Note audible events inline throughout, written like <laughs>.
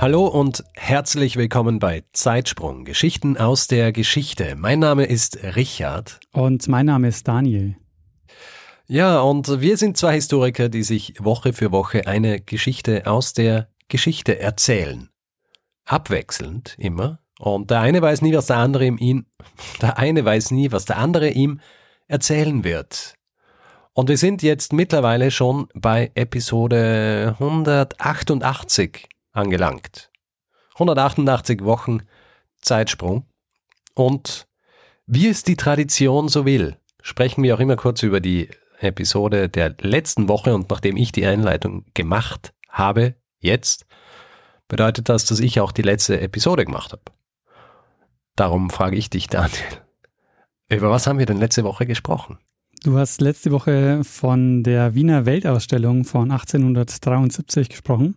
Hallo und herzlich willkommen bei Zeitsprung, Geschichten aus der Geschichte. Mein Name ist Richard. Und mein Name ist Daniel. Ja, und wir sind zwei Historiker, die sich Woche für Woche eine Geschichte aus der Geschichte erzählen. Abwechselnd immer. Und der eine weiß nie, was der andere ihm, <laughs> der eine weiß nie, was der andere ihm erzählen wird. Und wir sind jetzt mittlerweile schon bei Episode 188 angelangt. 188 Wochen Zeitsprung. Und wie es die Tradition so will, sprechen wir auch immer kurz über die Episode der letzten Woche und nachdem ich die Einleitung gemacht habe, jetzt, bedeutet das, dass ich auch die letzte Episode gemacht habe. Darum frage ich dich, Daniel, über was haben wir denn letzte Woche gesprochen? Du hast letzte Woche von der Wiener Weltausstellung von 1873 gesprochen.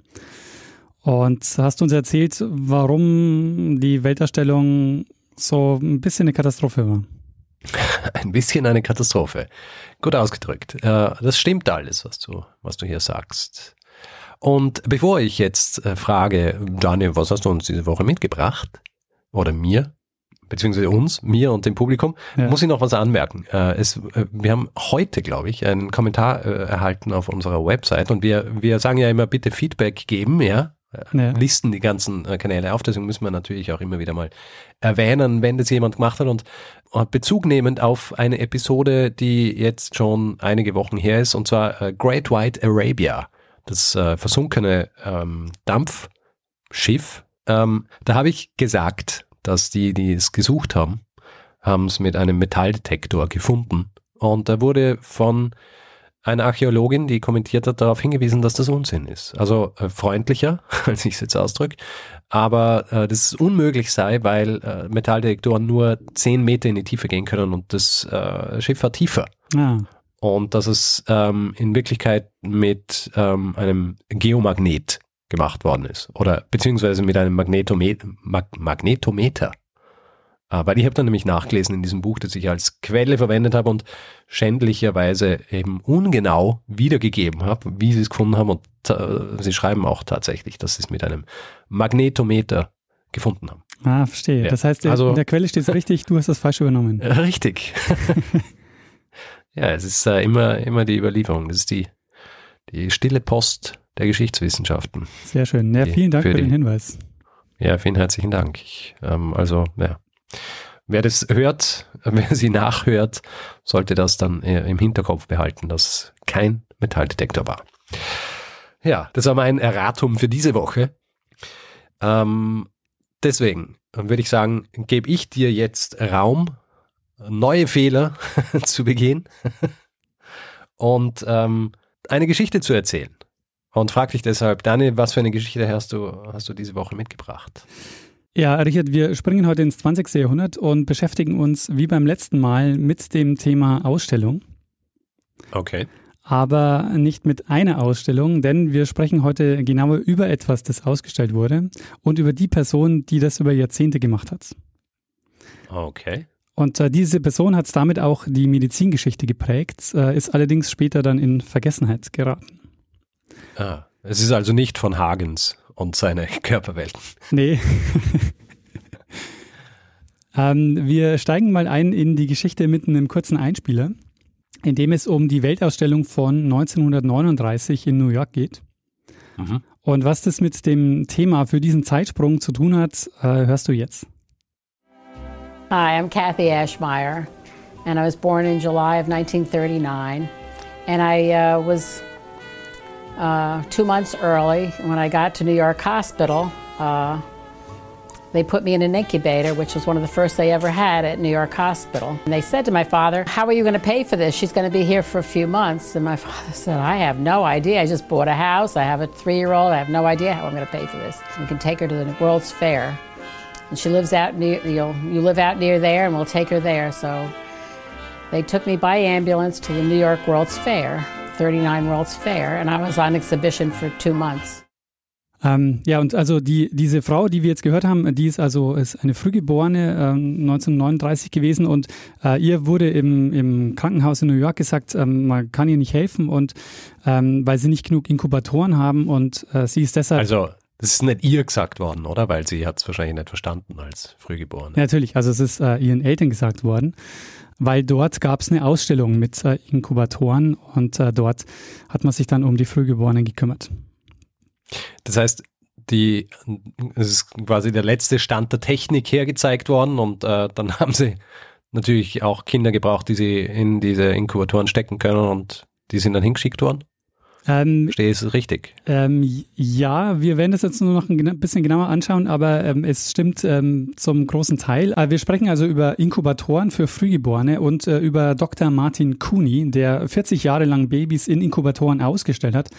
Und hast uns erzählt, warum die Weltausstellung so ein bisschen eine Katastrophe war. <laughs> Ein bisschen eine Katastrophe. Gut ausgedrückt. Äh, das stimmt alles, was du, was du hier sagst. Und bevor ich jetzt äh, frage, Daniel, was hast du uns diese Woche mitgebracht? Oder mir? Beziehungsweise uns, mir und dem Publikum, ja. muss ich noch was anmerken. Äh, es, wir haben heute, glaube ich, einen Kommentar erhalten auf unserer Website und wir, wir sagen ja immer, bitte Feedback geben, ja, ja. listen die ganzen äh, Kanäle auf. Deswegen müssen wir natürlich auch immer wieder mal erwähnen, wenn das jemand gemacht hat und äh, Bezug nehmend auf eine Episode, die jetzt schon einige Wochen her ist, und zwar äh, Great White Arabia, das äh, versunkene ähm, Dampfschiff. Ähm, da habe ich gesagt, dass die, die es gesucht haben, haben es mit einem Metalldetektor gefunden. Und da wurde von eine Archäologin, die kommentiert hat, darauf hingewiesen, dass das Unsinn ist. Also äh, freundlicher, <laughs> als ich es jetzt ausdrücke, aber äh, dass es unmöglich sei, weil äh, Metalldetektoren nur zehn Meter in die Tiefe gehen können und das äh, Schiff war tiefer. Ah. Und dass es ähm, in Wirklichkeit mit ähm, einem Geomagnet gemacht worden ist. Oder beziehungsweise mit einem Magnetomet Mag Magnetometer. Ah, weil ich habe dann nämlich nachgelesen in diesem Buch, das ich als Quelle verwendet habe und schändlicherweise eben ungenau wiedergegeben habe, wie sie es gefunden haben. Und äh, sie schreiben auch tatsächlich, dass sie es mit einem Magnetometer gefunden haben. Ah, verstehe. Ja. Das heißt, also, in der Quelle steht es <laughs> richtig, du hast das falsch übernommen. Richtig. <laughs> ja, es ist äh, immer, immer die Überlieferung. Das ist die, die stille Post der Geschichtswissenschaften. Sehr schön. Ja, vielen Dank für, für den Hinweis. Ja, vielen herzlichen Dank. Ich, ähm, also, ja, Wer das hört, <laughs> wer sie nachhört, sollte das dann im Hinterkopf behalten, dass kein Metalldetektor war. Ja, das war mein Erratum für diese Woche. Ähm, deswegen würde ich sagen, gebe ich dir jetzt Raum, neue Fehler <laughs> zu begehen <laughs> und ähm, eine Geschichte zu erzählen. Und frag dich deshalb, Daniel, was für eine Geschichte hast du, hast du diese Woche mitgebracht? Ja, Richard, wir springen heute ins 20. Jahrhundert und beschäftigen uns wie beim letzten Mal mit dem Thema Ausstellung. Okay. Aber nicht mit einer Ausstellung, denn wir sprechen heute genauer über etwas, das ausgestellt wurde und über die Person, die das über Jahrzehnte gemacht hat. Okay. Und äh, diese Person hat damit auch die Medizingeschichte geprägt, äh, ist allerdings später dann in Vergessenheit geraten. Ah, es ist also nicht von Hagens und seine <laughs> Körperwelten. Nee. <laughs> ähm, wir steigen mal ein in die Geschichte mit einem kurzen Einspieler, in dem es um die Weltausstellung von 1939 in New York geht. Mhm. Und was das mit dem Thema für diesen Zeitsprung zu tun hat, äh, hörst du jetzt. Hi, I'm Kathy Ashmeyer, and I was born in July of 1939, and I uh, was uh, two months early when I got to New York Hospital. Uh, They put me in an incubator, which was one of the first they ever had at New York Hospital. And they said to my father, How are you going to pay for this? She's going to be here for a few months. And my <laughs> father said, I have no idea. I just bought a house. I have a three year old. I have no idea how I'm going to pay for this. We can take her to the World's Fair. And she lives out near, you'll, you live out near there, and we'll take her there. So they took me by ambulance to the New York World's Fair, 39 World's Fair, and I was on exhibition for two months. Ähm, ja, und also die, diese Frau, die wir jetzt gehört haben, die ist also ist eine Frühgeborene, äh, 1939 gewesen und äh, ihr wurde im, im Krankenhaus in New York gesagt, ähm, man kann ihr nicht helfen und ähm, weil sie nicht genug Inkubatoren haben und äh, sie ist deshalb. Also das ist nicht ihr gesagt worden, oder? Weil sie hat es wahrscheinlich nicht verstanden als Frühgeborene. Ja, natürlich, also es ist äh, ihren Eltern gesagt worden weil dort gab es eine Ausstellung mit äh, Inkubatoren und äh, dort hat man sich dann um die Frühgeborenen gekümmert. Das heißt, die, es ist quasi der letzte Stand der Technik hergezeigt worden und äh, dann <laughs> haben sie natürlich auch Kinder gebraucht, die sie in diese Inkubatoren stecken können und die sind dann hingeschickt worden. Ähm, Stehe es richtig? Ähm, ja, wir werden das jetzt nur noch ein bisschen genauer anschauen, aber ähm, es stimmt ähm, zum großen Teil. Äh, wir sprechen also über Inkubatoren für Frühgeborene und äh, über Dr. Martin Cooney, der 40 Jahre lang Babys in Inkubatoren ausgestellt hat,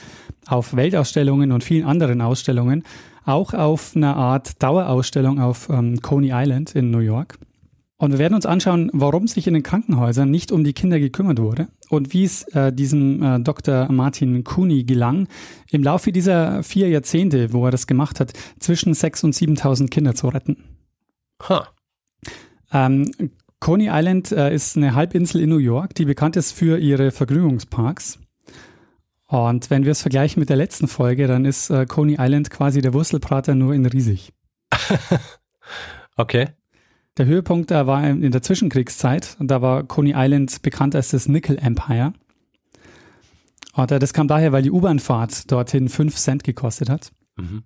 auf Weltausstellungen und vielen anderen Ausstellungen, auch auf einer Art Dauerausstellung auf ähm, Coney Island in New York. Und wir werden uns anschauen, warum sich in den Krankenhäusern nicht um die Kinder gekümmert wurde und wie es äh, diesem äh, Dr. Martin Cooney gelang, im Laufe dieser vier Jahrzehnte, wo er das gemacht hat, zwischen 6.000 und 7.000 Kinder zu retten. Huh. Ähm, Coney Island äh, ist eine Halbinsel in New York, die bekannt ist für ihre Vergnügungsparks. Und wenn wir es vergleichen mit der letzten Folge, dann ist äh, Coney Island quasi der Wurstelprater nur in riesig. <laughs> okay. Der Höhepunkt da war in der Zwischenkriegszeit und da war Coney Island bekannt als das Nickel Empire. Und das kam daher, weil die U-Bahn-Fahrt dorthin 5 Cent gekostet hat. Mhm.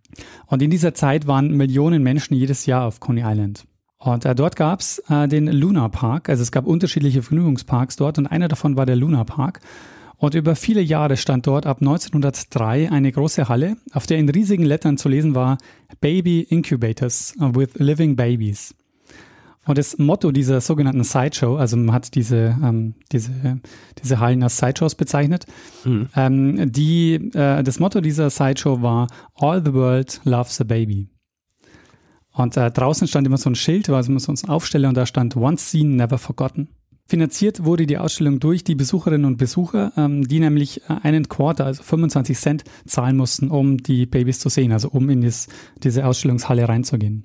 Und in dieser Zeit waren Millionen Menschen jedes Jahr auf Coney Island. Und äh, dort gab es äh, den Luna Park, also es gab unterschiedliche Vergnügungsparks dort und einer davon war der Luna Park. Und über viele Jahre stand dort ab 1903 eine große Halle, auf der in riesigen Lettern zu lesen war Baby Incubators with Living Babies. Und das Motto dieser sogenannten Sideshow, also man hat diese, ähm, diese, diese Hallen als Sideshows bezeichnet, mhm. ähm, die, äh, das Motto dieser Sideshow war All the world loves a baby. Und äh, draußen stand immer so ein Schild, also man so ein Aufsteller und da stand Once seen, never forgotten. Finanziert wurde die Ausstellung durch die Besucherinnen und Besucher, ähm, die nämlich äh, einen Quarter, also 25 Cent, zahlen mussten, um die Babys zu sehen, also um in das, diese Ausstellungshalle reinzugehen.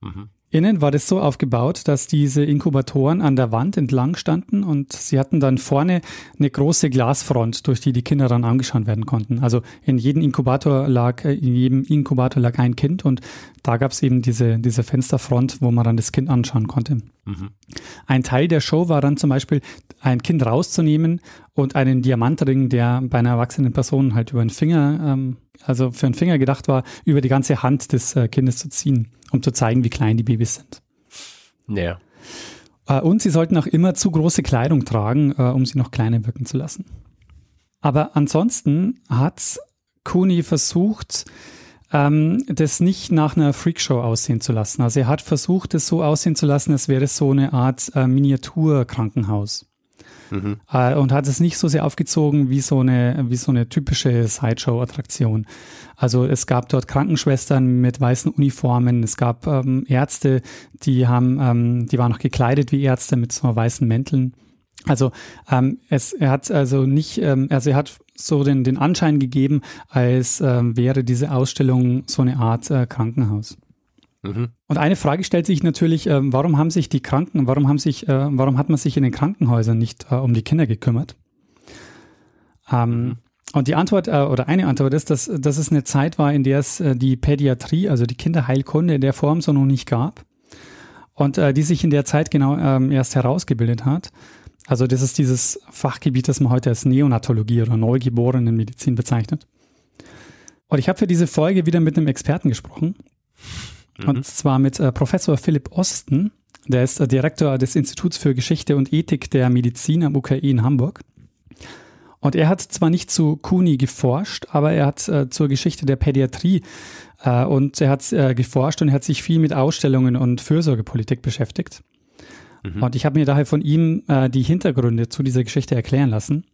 Mhm. Innen war das so aufgebaut, dass diese Inkubatoren an der Wand entlang standen und sie hatten dann vorne eine große Glasfront, durch die die Kinder dann angeschaut werden konnten. Also in jedem Inkubator lag, äh, in jedem Inkubator lag ein Kind und da gab es eben diese, diese Fensterfront, wo man dann das Kind anschauen konnte. Mhm. Ein Teil der Show war dann zum Beispiel, ein Kind rauszunehmen und einen Diamantring, der bei einer erwachsenen Person halt über den Finger, ähm, also für einen Finger gedacht war, über die ganze Hand des äh, Kindes zu ziehen um zu zeigen, wie klein die Babys sind. Ja. Äh, und sie sollten auch immer zu große Kleidung tragen, äh, um sie noch kleiner wirken zu lassen. Aber ansonsten hat Cooney versucht, ähm, das nicht nach einer Freakshow aussehen zu lassen. Also er hat versucht, es so aussehen zu lassen, als wäre es so eine Art äh, Miniaturkrankenhaus. Mhm. Äh, und hat es nicht so sehr aufgezogen wie so eine, wie so eine typische Sideshow-Attraktion. Also es gab dort Krankenschwestern mit weißen Uniformen, es gab ähm, Ärzte, die haben, ähm, die waren noch gekleidet wie Ärzte mit so weißen Mänteln. Also ähm, es, er hat also nicht, ähm, also er hat so den, den Anschein gegeben, als ähm, wäre diese Ausstellung so eine Art äh, Krankenhaus. Mhm. Und eine Frage stellt sich natürlich, äh, warum haben sich die Kranken, warum haben sich, äh, warum hat man sich in den Krankenhäusern nicht äh, um die Kinder gekümmert? Ähm, mhm. Und die Antwort äh, oder eine Antwort ist, dass, dass es eine Zeit war, in der es äh, die Pädiatrie, also die Kinderheilkunde in der Form so noch nicht gab und äh, die sich in der Zeit genau ähm, erst herausgebildet hat. Also das ist dieses Fachgebiet, das man heute als Neonatologie oder Neugeborenenmedizin bezeichnet. Und ich habe für diese Folge wieder mit einem Experten gesprochen, Mhm. Und zwar mit äh, Professor Philipp Osten. Der ist äh, Direktor des Instituts für Geschichte und Ethik der Medizin am UKI in Hamburg. Und er hat zwar nicht zu Kuni geforscht, aber er hat äh, zur Geschichte der Pädiatrie Äh, und er hat äh, geforscht und er hat sich viel mit Ausstellungen und Fürsorgepolitik beschäftigt. Mhm. Und ich habe mir daher von ihm äh, die Hintergründe zu dieser Geschichte erklären lassen.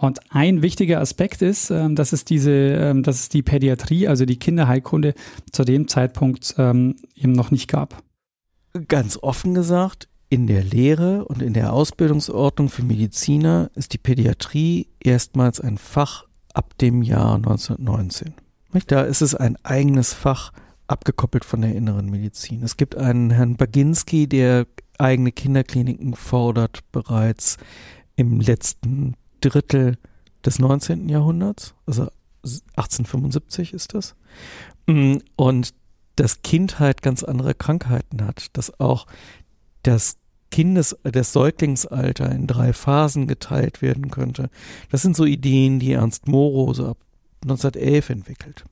Und ein wichtiger Aspekt ist, ähm, dass es diese, ähm, dass es die Pädiatrie, also die Kinderheilkunde, zu dem Zeitpunkt ähm, eben noch nicht gab. Ganz offen gesagt, in der Lehre und in der Ausbildungsordnung für Mediziner ist die Pädiatrie erstmals ein Fach ab dem Jahr 1919. Da ist es ein eigenes Fach, abgekoppelt von der inneren Medizin. Es gibt einen Herrn Baginski, der eigene Kinderkliniken fordert bereits im letzten Drittel des 19. Jahrhunderts, also 1875 ist das. Mm, und dass Kindheit ganz andere Krankheiten hat, dass auch das Kindes, das Säuglingsalter in drei Phasen geteilt werden könnte. Das sind so Ideen, die Ernst Moro so ab 1911 entwickelt.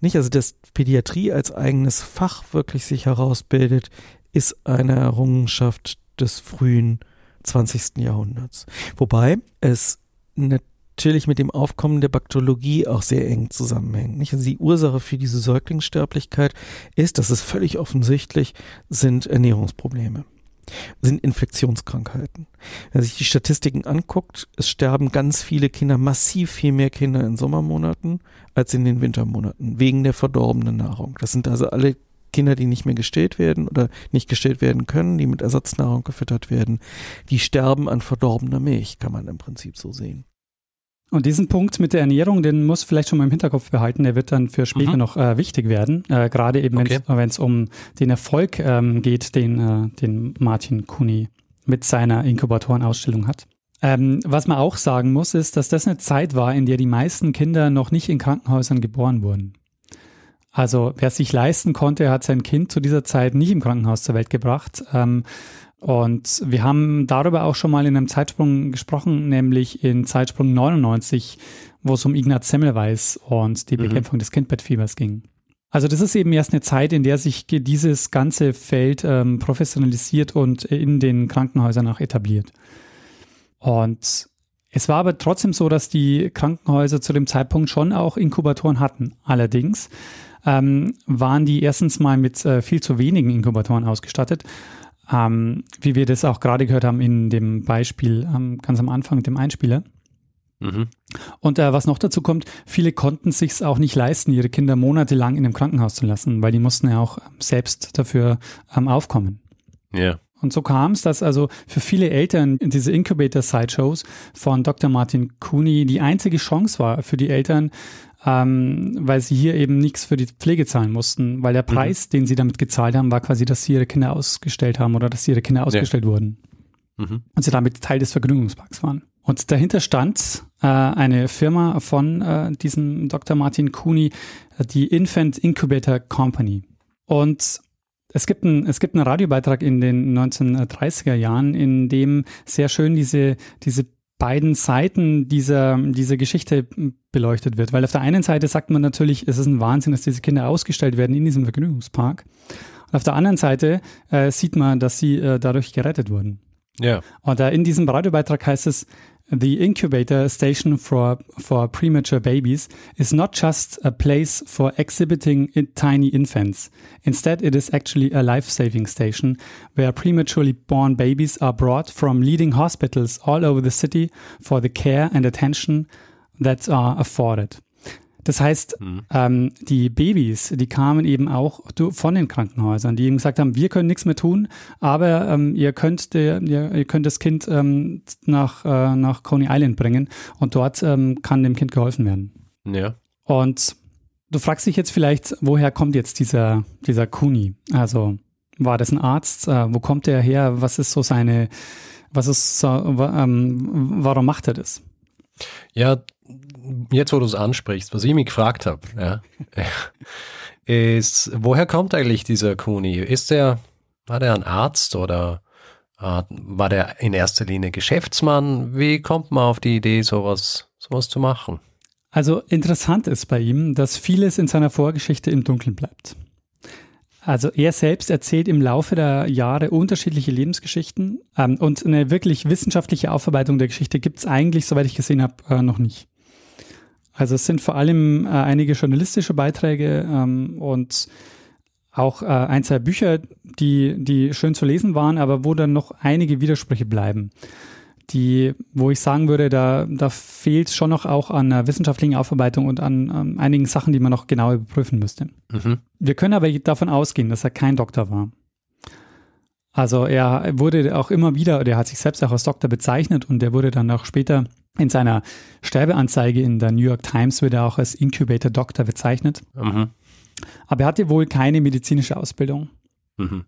Nicht, also dass Pädiatrie als eigenes Fach wirklich sich herausbildet, ist eine Errungenschaft des frühen 20. Jahrhunderts. Wobei es natürlich mit dem Aufkommen der Bakteriologie auch sehr eng zusammenhängt. Nicht? Also die Ursache für diese Säuglingssterblichkeit ist, das ist völlig offensichtlich, sind Ernährungsprobleme sind Infektionskrankheiten. Wenn man sich die Statistiken anguckt, es sterben ganz viele Kinder, massiv viel mehr Kinder in Sommermonaten als in den Wintermonaten, wegen der verdorbenen Nahrung. Das sind also alle Kinder, die nicht mehr gestillt werden oder nicht gestillt werden können, die mit Ersatznahrung gefüttert werden, die sterben an verdorbener Milch, kann man im Prinzip so sehen. Und diesen Punkt mit der Ernährung, den muss vielleicht schon mal im Hinterkopf behalten. Der wird dann für später mhm. noch äh, wichtig werden. Äh, Gerade eben, wenn es okay. um den Erfolg ähm, geht, den, äh, den Martin Kuni mit seiner Inkubatorenausstellung hat. Ähm, was man auch sagen muss, ist, dass das eine Zeit war, in der die meisten Kinder noch nicht in Krankenhäusern geboren wurden. Also wer es sich leisten konnte, hat sein Kind zu dieser Zeit nicht im Krankenhaus zur Welt gebracht. Ähm, und wir haben darüber auch schon mal in einem Zeitsprung gesprochen, nämlich in Zeitsprung 99, wo es um Ignaz Semmelweis und die mhm. Bekämpfung des Kindbettfiebers ging. Also das ist eben erst eine Zeit, in der sich dieses ganze Feld ähm, professionalisiert und in den Krankenhäusern auch etabliert. Und es war aber trotzdem so, dass die Krankenhäuser zu dem Zeitpunkt schon auch Inkubatoren hatten. Allerdings ähm, waren die erstens mal mit äh, viel zu wenigen Inkubatoren ausgestattet ähm, wie wir das auch gerade gehört haben in dem Beispiel ähm, ganz am Anfang mit dem Einspieler. Mhm. Und äh, was noch dazu kommt, viele konnten sich auch nicht leisten, ihre Kinder monatelang in einem Krankenhaus zu lassen, weil die mussten ja auch selbst dafür ähm, aufkommen. Ja. Und so kam es, dass also für viele Eltern diese Incubator-Sideshows von Dr. Martin Cooney die einzige Chance war für die Eltern, ähm, weil sie hier eben nichts für die Pflege zahlen mussten, weil der mhm. Preis, mhm. den sie damit gezahlt haben, war quasi, dass sie ihre Kinder ausgestellt haben oder dass ihre Kinder ausgestellt ja. wurden. Mhm. Und sie damit Teil des Vergnügungsparks waren. Und dahinter stand äh, eine Firma von äh, diesem Dr. Martin Cooney, äh, die Infant Incubator Company. Und es gibt, ein, es gibt einen Radiobeitrag in den 1930er Jahren, in dem sehr schön diese, diese beiden Seiten dieser, dieser Geschichte beleuchtet wird. Weil auf der einen Seite sagt man natürlich, es ist ein Wahnsinn, dass diese Kinder ausgestellt werden in diesem Vergnügungspark. Und auf der anderen Seite äh, sieht man, dass sie äh, dadurch gerettet wurden. Ja. Und äh, in diesem Radiobeitrag heißt es, The incubator station for, for premature babies is not just a place for exhibiting tiny infants. Instead, it is actually a life-saving station where prematurely born babies are brought from leading hospitals all over the city for the care and attention that are afforded. Das heißt, mhm. ähm, die Babys, die kamen eben auch von den Krankenhäusern, die eben gesagt haben, wir können nichts mehr tun, aber ähm, ihr, könnt der, ihr, ihr, könnt das Kind ähm, nach, äh, nach Coney Island bringen und dort ähm, kann dem Kind geholfen werden. Ja. Und du fragst dich jetzt vielleicht, woher kommt jetzt dieser, dieser Kuni? Also war das ein Arzt? Äh, wo kommt der her? Was ist so seine, was ist, äh, ähm, warum macht er das? Ja, jetzt wo du es ansprichst, was ich mich gefragt habe, ja, <laughs> ist, woher kommt eigentlich dieser Kuni? Ist der, war der ein Arzt oder äh, war der in erster Linie Geschäftsmann? Wie kommt man auf die Idee, sowas, sowas zu machen? Also interessant ist bei ihm, dass vieles in seiner Vorgeschichte im Dunkeln bleibt. Also er selbst erzählt im Laufe der Jahre unterschiedliche Lebensgeschichten ähm, und eine wirklich wissenschaftliche Aufarbeitung der Geschichte gibt es eigentlich, soweit ich gesehen habe, äh, noch nicht. Also es sind vor allem äh, einige journalistische Beiträge ähm, und auch äh, ein, zwei Bücher, die, die schön zu lesen waren, aber wo dann noch einige Widersprüche bleiben. Die, wo ich sagen würde, da, da fehlt schon noch auch an einer wissenschaftlichen Aufarbeitung und an, an einigen Sachen, die man noch genau überprüfen müsste. Mhm. Wir können aber davon ausgehen, dass er kein Doktor war. Also er wurde auch immer wieder, oder er hat sich selbst auch als Doktor bezeichnet und er wurde dann auch später in seiner Sterbeanzeige in der New York Times wird er auch als Incubator Doctor bezeichnet. Mhm. Aber er hatte wohl keine medizinische Ausbildung. Mhm.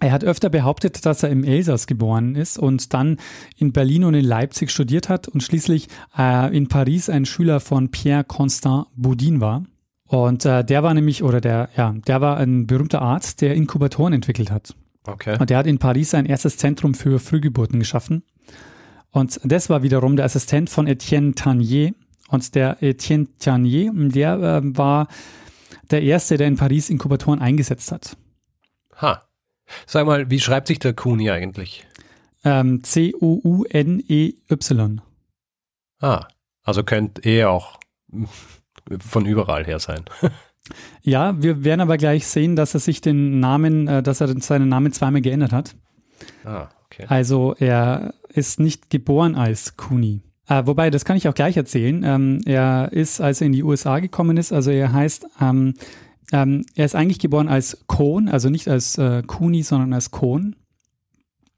Er hat öfter behauptet, dass er im Elsass geboren ist und dann in Berlin und in Leipzig studiert hat und schließlich äh, in Paris ein Schüler von Pierre Constant Boudin war. Und äh, der war nämlich, oder der, ja, der war ein berühmter Arzt, der Inkubatoren entwickelt hat. Okay. Und der hat in Paris ein erstes Zentrum für Frühgeburten geschaffen. Und das war wiederum der Assistent von Etienne Tanier. Und der Etienne Tanier, der äh, war der Erste, der in Paris Inkubatoren eingesetzt hat. Ha. Sag mal, wie schreibt sich der Kuni eigentlich? Ähm, C-O-U-N-E-Y. Ah, also könnte er auch von überall her sein. <laughs> ja, wir werden aber gleich sehen, dass er sich den Namen, äh, dass er seinen Namen zweimal geändert hat. Ah, okay. Also er ist nicht geboren als Kuni. Äh, wobei, das kann ich auch gleich erzählen. Ähm, er ist, als er in die USA gekommen ist, also er heißt, ähm, ähm, er ist eigentlich geboren als Kohn, also nicht als äh, Kuni, sondern als Kohn.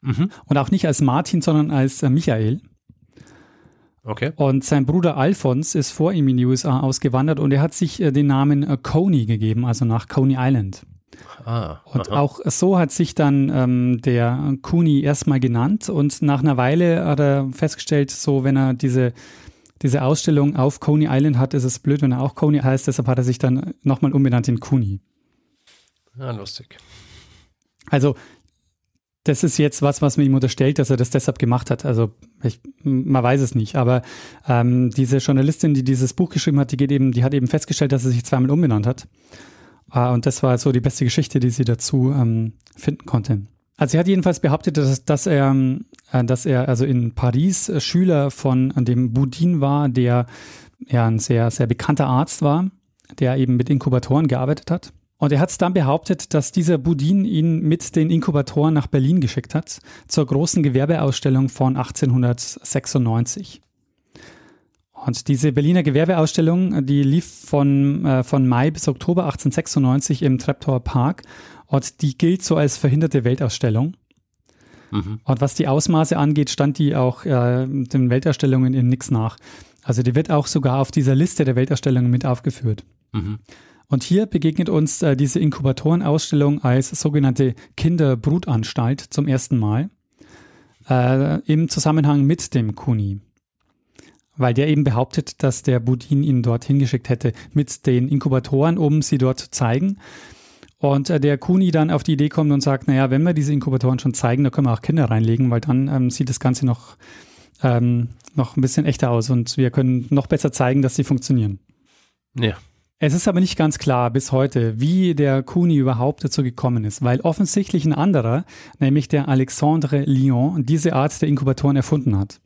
Mhm. Und auch nicht als Martin, sondern als äh, Michael. Okay. Und sein Bruder Alphons ist vor ihm in die USA ausgewandert und er hat sich äh, den Namen äh, Coney gegeben, also nach Coney Island. Ah, und aha. auch so hat sich dann ähm, der Kuni erstmal genannt und nach einer Weile hat er festgestellt, so wenn er diese, diese Ausstellung auf Coney Island hat, ist es blöd, wenn er auch Coney heißt, deshalb hat er sich dann nochmal umbenannt in Kuni. Ja, lustig. Also das ist jetzt was, was man ihm unterstellt, dass er das deshalb gemacht hat. Also ich, man weiß es nicht. Aber ähm, diese Journalistin, die dieses Buch geschrieben hat, die, geht eben, die hat eben festgestellt, dass er sich zweimal umbenannt hat. Ah, und das war so die beste Geschichte, die sie dazu ähm, finden konnte. Also sie hat jedenfalls behauptet, dass, dass er, äh, dass er also in Paris äh, Schüler von dem Boudin war, der ja ein sehr, sehr bekannter Arzt war, der eben mit Inkubatoren gearbeitet hat. Und er hat dann behauptet, dass dieser Boudin ihn mit den Inkubatoren nach Berlin geschickt hat, zur großen Gewerbeausstellung von 1896. Und diese Berliner Gewerbeausstellung, die lief von, äh, von Mai bis Oktober 1896 im Treptower Park und die gilt so als verhinderte Weltausstellung. Mhm. Und was die Ausmaße angeht, stand die auch äh, den Weltausstellungen in nix nach. Also die wird auch sogar auf dieser Liste der Weltausstellungen mit aufgeführt. Mhm. Und hier begegnet uns äh, diese Inkubatorenausstellung als sogenannte Kinderbrutanstalt zum ersten Mal äh, im Zusammenhang mit dem Kuni weil der eben behauptet, dass der Budin ihn dort hingeschickt hätte mit den Inkubatoren, um sie dort zu zeigen. Und äh, der Kuni dann auf die Idee kommt und sagt, naja, wenn wir diese Inkubatoren schon zeigen, da können wir auch Kinder reinlegen, weil dann ähm, sieht das Ganze noch, ähm, noch ein bisschen echter aus und wir können noch besser zeigen, dass sie funktionieren. Ja. Es ist aber nicht ganz klar bis heute, wie der Kuni überhaupt dazu gekommen ist, weil offensichtlich ein anderer, nämlich der Alexandre Lyon, diese Art der Inkubatoren erfunden hat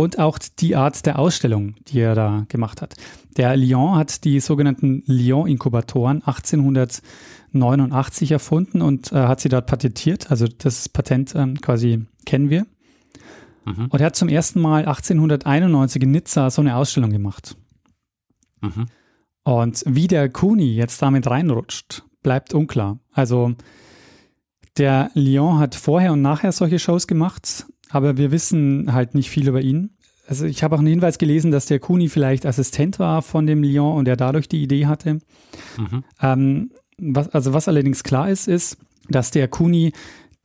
und auch die Art der Ausstellung, die er da gemacht hat. Der Lyon hat die sogenannten Lyon-Inkubatoren 1889 erfunden und äh, hat sie dort patentiert. Also das Patent ähm, quasi kennen wir. Mhm. Und er hat zum ersten Mal 1891 in Nizza so eine Ausstellung gemacht. Mhm. Und wie der Kuni jetzt damit reinrutscht, bleibt unklar. Also der Lyon hat vorher und nachher solche Shows gemacht aber wir wissen halt nicht viel über ihn. Also ich habe auch einen Hinweis gelesen, dass der Kuni vielleicht Assistent war von dem Lyon und er dadurch die Idee hatte. Mhm. Ähm, was, also was allerdings klar ist, ist, dass der Kuni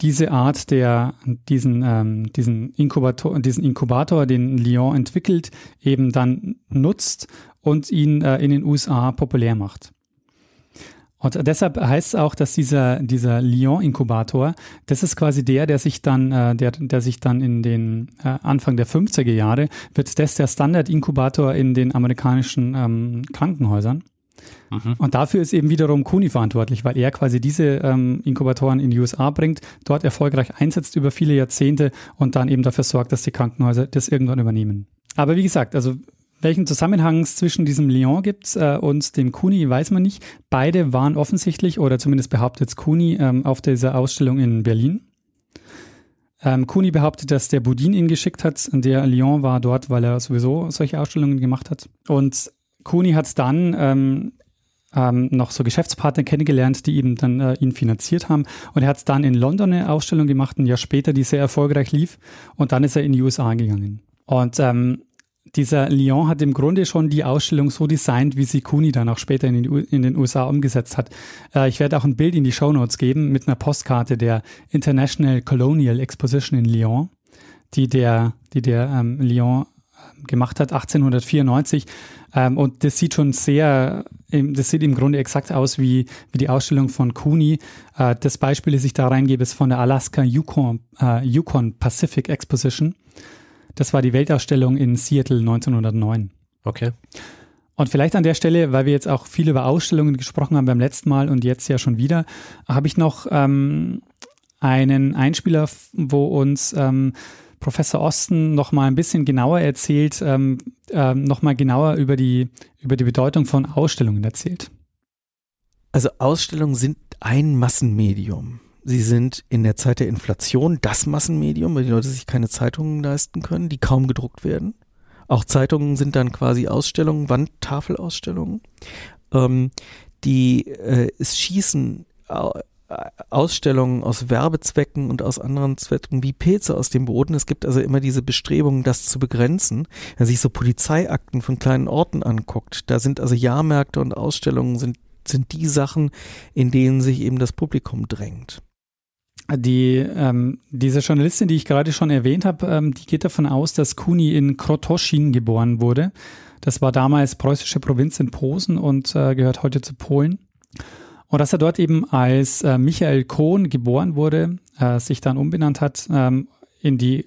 diese Art der, diesen, ähm, diesen, Inkubator, diesen Inkubator, den Lyon entwickelt, eben dann nutzt und ihn äh, in den USA populär macht. Und deshalb heißt es auch, dass dieser, dieser Lyon-Inkubator, das ist quasi der, der sich dann, äh, der, der sich dann in den äh, Anfang der 50er Jahre, wird das der Standard-Inkubator in den amerikanischen ähm, Krankenhäusern. Mhm. Und dafür ist eben wiederum Kuni verantwortlich, weil er quasi diese ähm, Inkubatoren in die USA bringt, dort erfolgreich einsetzt über viele Jahrzehnte und dann eben dafür sorgt, dass die Krankenhäuser das irgendwann übernehmen. Aber wie gesagt, also welchen Zusammenhang es zwischen diesem Lyon gibt äh, und dem Kuni, weiß man nicht. Beide waren offensichtlich, oder zumindest behauptet Kuni, ähm, auf dieser Ausstellung in Berlin. Ähm, Kuni behauptet, dass der Boudin ihn geschickt hat. Der Lyon war dort, weil er sowieso solche Ausstellungen gemacht hat. Und Kuni hat dann ähm, ähm, noch so Geschäftspartner kennengelernt, die eben dann äh, ihn finanziert haben. Und er hat dann in London eine Ausstellung gemacht, ein Jahr später, die sehr erfolgreich lief. Und dann ist er in die USA gegangen. Und ähm, dieser Lyon hat im Grunde schon die Ausstellung so designt, wie sie Kuni dann auch später in den, in den USA umgesetzt hat. Äh, ich werde auch ein Bild in die Show Notes geben mit einer Postkarte der International Colonial Exposition in Lyon, die der, die der ähm, Lyon ähm, gemacht hat, 1894. Ähm, und das sieht schon sehr, das sieht im Grunde exakt aus wie, wie die Ausstellung von Cooney. Äh, das Beispiel, das ich da reingebe, ist von der Alaska Yukon, äh, Yukon Pacific Exposition. Das war die Weltausstellung in Seattle 1909. Okay. Und vielleicht an der Stelle, weil wir jetzt auch viel über Ausstellungen gesprochen haben beim letzten Mal und jetzt ja schon wieder, habe ich noch ähm, einen Einspieler, wo uns ähm, Professor Osten noch mal ein bisschen genauer erzählt, ähm, ähm, noch mal genauer über die, über die Bedeutung von Ausstellungen erzählt. Also Ausstellungen sind ein Massenmedium. Sie sind in der Zeit der Inflation das Massenmedium, weil die Leute sich keine Zeitungen leisten können, die kaum gedruckt werden. Auch Zeitungen sind dann quasi Ausstellungen, Wandtafelausstellungen. Ähm, die äh, es schießen Ausstellungen aus Werbezwecken und aus anderen Zwecken wie Pilze aus dem Boden. Es gibt also immer diese Bestrebungen, das zu begrenzen. Wenn man sich so Polizeiakten von kleinen Orten anguckt, da sind also Jahrmärkte und Ausstellungen sind, sind die Sachen, in denen sich eben das Publikum drängt. Die, ähm, diese Journalistin, die ich gerade schon erwähnt habe, ähm, die geht davon aus, dass Kuni in Krotoschin geboren wurde. Das war damals preußische Provinz in Posen und äh, gehört heute zu Polen. Und dass er dort eben als äh, Michael Kohn geboren wurde, äh, sich dann umbenannt hat, ähm, in die,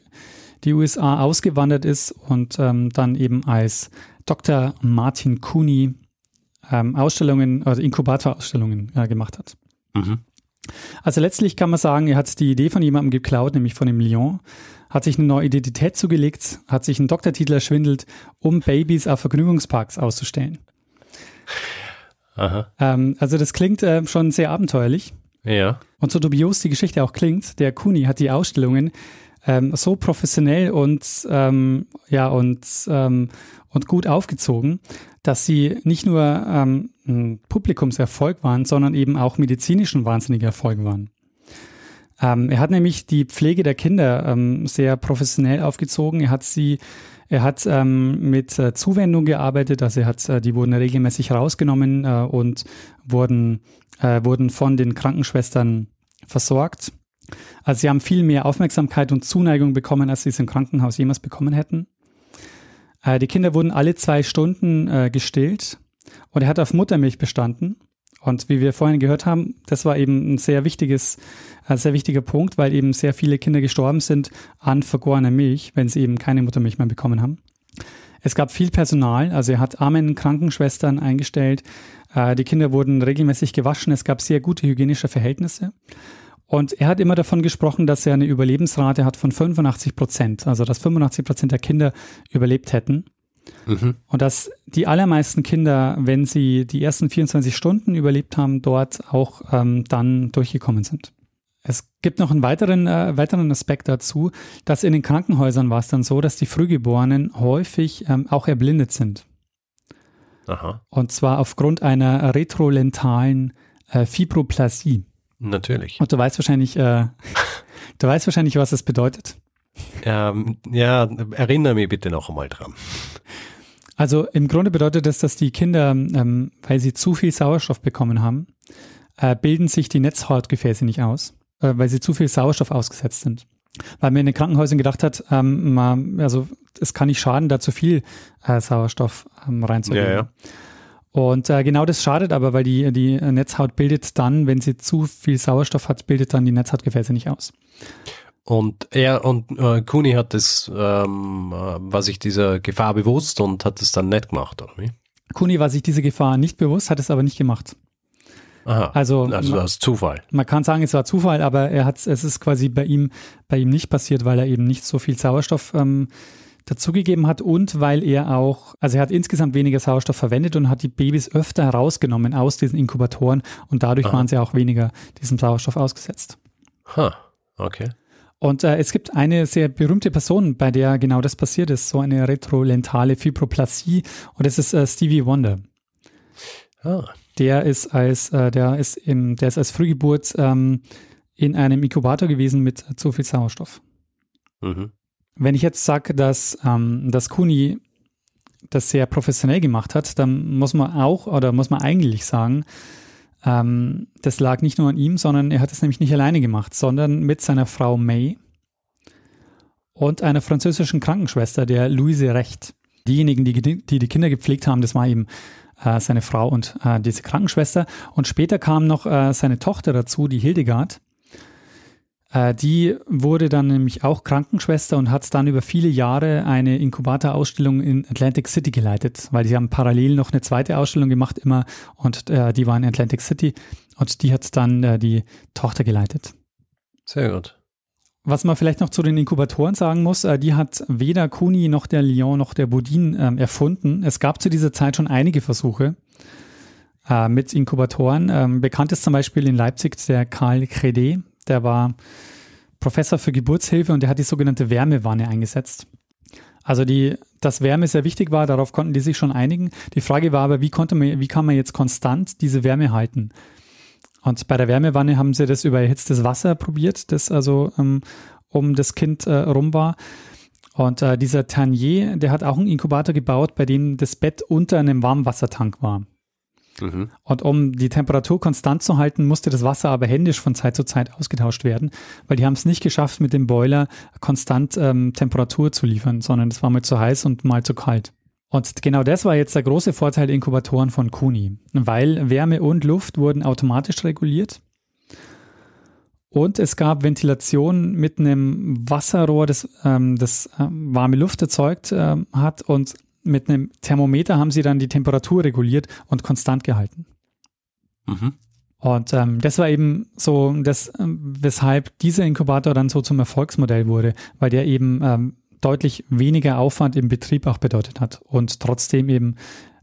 die USA ausgewandert ist und ähm, dann eben als Dr. Martin Cooney ähm, Ausstellungen, also Inkubatorausstellungen äh, gemacht hat. Mhm. Also letztlich kann man sagen, er hat die Idee von jemandem geklaut, nämlich von dem Lyon, hat sich eine neue Identität zugelegt, hat sich einen Doktortitel erschwindelt, um Babys auf Vergnügungsparks auszustellen. Ähm, also das klingt äh, schon sehr abenteuerlich. Ja. Und so dubios die Geschichte auch klingt, der Kuni hat die Ausstellungen ähm, so professionell und ähm, ja und ähm, und gut aufgezogen, dass sie nicht nur ähm, ein Publikumserfolg waren, sondern eben auch medizinischen wahnsinniger Erfolg waren. Ähm, er hat nämlich die Pflege der Kinder ähm, sehr professionell aufgezogen. Er hat sie er hat ähm, mit äh, Zuwendung gearbeitet, also er hat, äh, die wurden regelmäßig rausgenommen äh, und wurden, äh, wurden von den Krankenschwestern versorgt. Also sie haben viel mehr Aufmerksamkeit und Zuneigung bekommen, als sie es im Krankenhaus jemals bekommen hätten. Äh, die Kinder wurden alle zwei Stunden äh, gestillt und er hat auf Muttermilch bestanden. Und wie wir vorhin gehört haben, das war eben ein sehr wichtiges, ein sehr wichtiger Punkt, weil eben sehr viele Kinder gestorben sind an vergorener Milch, wenn sie eben keine Muttermilch mehr bekommen haben. Es gab viel Personal, also er hat armen Krankenschwestern eingestellt. Äh, die Kinder wurden regelmäßig gewaschen. Es gab sehr gute hygienische Verhältnisse. Und er hat immer davon gesprochen, dass er eine Überlebensrate hat von 85 Prozent, also dass 85 Prozent der Kinder überlebt hätten. Mhm. Und dass die allermeisten Kinder, wenn sie die ersten 24 Stunden überlebt haben, dort auch ähm, dann durchgekommen sind. Es gibt noch einen weiteren, äh, weiteren Aspekt dazu, dass in den Krankenhäusern war es dann so, dass die Frühgeborenen häufig ähm, auch erblindet sind. Aha. Und zwar aufgrund einer retrolentalen äh, Fibroplasie. Natürlich. Und du weißt wahrscheinlich, äh, <laughs> du weißt wahrscheinlich, was das bedeutet. Ähm, ja, erinnere mich bitte noch einmal dran. Also im Grunde bedeutet das, dass die Kinder, ähm, weil sie zu viel Sauerstoff bekommen haben, äh, bilden sich die Netzhautgefäße nicht aus, äh, weil sie zu viel Sauerstoff ausgesetzt sind. Weil man in den Krankenhäusern gedacht hat, ähm, man, also es kann nicht schaden, da zu viel äh, Sauerstoff ähm, reinzugeben. Ja, ja. Und äh, genau das schadet aber, weil die, die Netzhaut bildet dann, wenn sie zu viel Sauerstoff hat, bildet dann die Netzhautgefäße nicht aus. Und er und äh, Kuni hat das, ähm, äh, war sich dieser Gefahr bewusst und hat es dann nicht gemacht, oder wie? Kuni war sich diese Gefahr nicht bewusst, hat es aber nicht gemacht. Aha, also, also das Zufall. Man kann sagen, es war Zufall, aber er hat es ist quasi bei ihm, bei ihm nicht passiert, weil er eben nicht so viel Sauerstoff ähm, dazugegeben hat und weil er auch, also er hat insgesamt weniger Sauerstoff verwendet und hat die Babys öfter herausgenommen aus diesen Inkubatoren und dadurch Aha. waren sie auch weniger diesem Sauerstoff ausgesetzt. Ha, okay. Und äh, es gibt eine sehr berühmte Person, bei der genau das passiert ist, so eine retrolentale Fibroplasie und das ist äh, Stevie Wonder. Ah. Der ist als, äh, der ist im, der ist als Frühgeburt ähm, in einem Inkubator gewesen mit zu viel Sauerstoff. Mhm. Wenn ich jetzt sage, dass, ähm, dass Kuni das sehr professionell gemacht hat, dann muss man auch oder muss man eigentlich sagen, ähm, das lag nicht nur an ihm, sondern er hat es nämlich nicht alleine gemacht, sondern mit seiner Frau May und einer französischen Krankenschwester, der Louise Recht. Diejenigen, die die, die Kinder gepflegt haben, das war eben äh, seine Frau und äh, diese Krankenschwester. Und später kam noch äh, seine Tochter dazu, die Hildegard. Äh, die wurde dann nämlich auch Krankenschwester und hat dann über viele Jahre eine Inkubatorausstellung in Atlantic City geleitet, weil sie haben parallel noch eine zweite Ausstellung gemacht immer und äh, die war in Atlantic City und die hat dann äh, die Tochter geleitet. Sehr gut. Was man vielleicht noch zu den Inkubatoren sagen muss, äh, die hat weder Kuni noch der Lyon noch der Boudin ähm, erfunden. Es gab zu dieser Zeit schon einige Versuche äh, mit Inkubatoren. Ähm, bekannt ist zum Beispiel in Leipzig der Karl Credé, der war Professor für Geburtshilfe und der hat die sogenannte Wärmewanne eingesetzt. Also die, dass Wärme sehr wichtig war, darauf konnten die sich schon einigen. Die Frage war aber, wie konnte man, wie kann man jetzt konstant diese Wärme halten? Und bei der Wärmewanne haben sie das über erhitztes Wasser probiert, das also ähm, um das Kind äh, rum war. Und äh, dieser Tanier, der hat auch einen Inkubator gebaut, bei dem das Bett unter einem Warmwassertank war. Mhm. Und um die Temperatur konstant zu halten, musste das Wasser aber händisch von Zeit zu Zeit ausgetauscht werden, weil die haben es nicht geschafft, mit dem Boiler konstant ähm, Temperatur zu liefern, sondern es war mal zu heiß und mal zu kalt. Und genau das war jetzt der große Vorteil der Inkubatoren von Kuni, weil Wärme und Luft wurden automatisch reguliert. Und es gab Ventilation mit einem Wasserrohr, das, ähm, das äh, warme Luft erzeugt äh, hat. Und mit einem Thermometer haben sie dann die Temperatur reguliert und konstant gehalten. Mhm. Und ähm, das war eben so, das, ähm, weshalb dieser Inkubator dann so zum Erfolgsmodell wurde, weil der eben ähm, deutlich weniger Aufwand im Betrieb auch bedeutet hat und trotzdem eben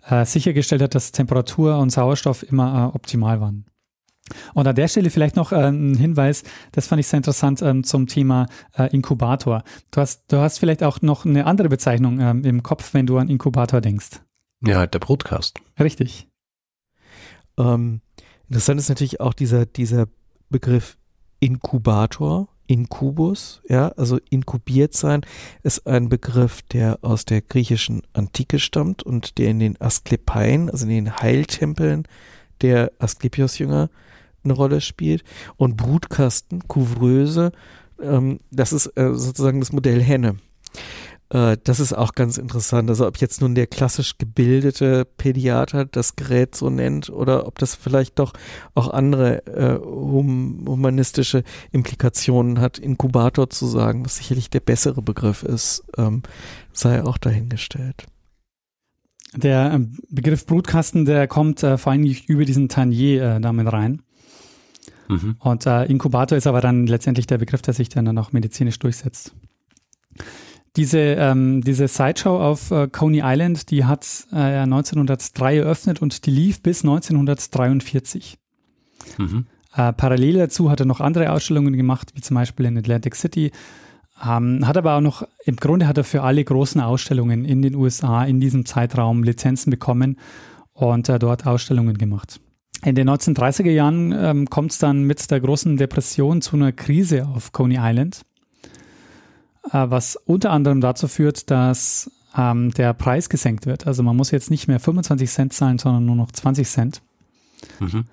äh, sichergestellt hat, dass Temperatur und Sauerstoff immer äh, optimal waren. Und an der Stelle vielleicht noch äh, ein Hinweis, das fand ich sehr interessant ähm, zum Thema äh, Inkubator. Du hast, du hast vielleicht auch noch eine andere Bezeichnung ähm, im Kopf, wenn du an Inkubator denkst. Ja, halt der Broadcast. Richtig. Ähm, interessant ist natürlich auch dieser, dieser Begriff Inkubator, Inkubus, ja, also inkubiert sein, ist ein Begriff, der aus der griechischen Antike stammt und der in den Asklepeien, also in den Heiltempeln der Asklepios-Jünger eine Rolle spielt. Und Brutkasten, Couvreuse, ähm, das ist äh, sozusagen das Modell Henne. Äh, das ist auch ganz interessant. Also ob jetzt nun der klassisch gebildete Pädiater das Gerät so nennt oder ob das vielleicht doch auch andere äh, hum humanistische Implikationen hat, Inkubator zu sagen, was sicherlich der bessere Begriff ist, ähm, sei auch dahingestellt. Der ähm, Begriff Brutkasten, der kommt äh, vor allem über diesen Tanier äh, damit rein. Mhm. Und äh, Inkubator ist aber dann letztendlich der Begriff, der sich dann auch medizinisch durchsetzt. Diese, ähm, diese Sideshow auf äh, Coney Island, die hat äh, 1903 eröffnet und die lief bis 1943. Mhm. Äh, parallel dazu hat er noch andere Ausstellungen gemacht, wie zum Beispiel in Atlantic City. Ähm, hat aber auch noch, im Grunde hat er für alle großen Ausstellungen in den USA in diesem Zeitraum Lizenzen bekommen und äh, dort Ausstellungen gemacht. In den 1930er Jahren ähm, kommt es dann mit der großen Depression zu einer Krise auf Coney Island. Äh, was unter anderem dazu führt, dass ähm, der Preis gesenkt wird. Also man muss jetzt nicht mehr 25 Cent zahlen, sondern nur noch 20 Cent. Mhm.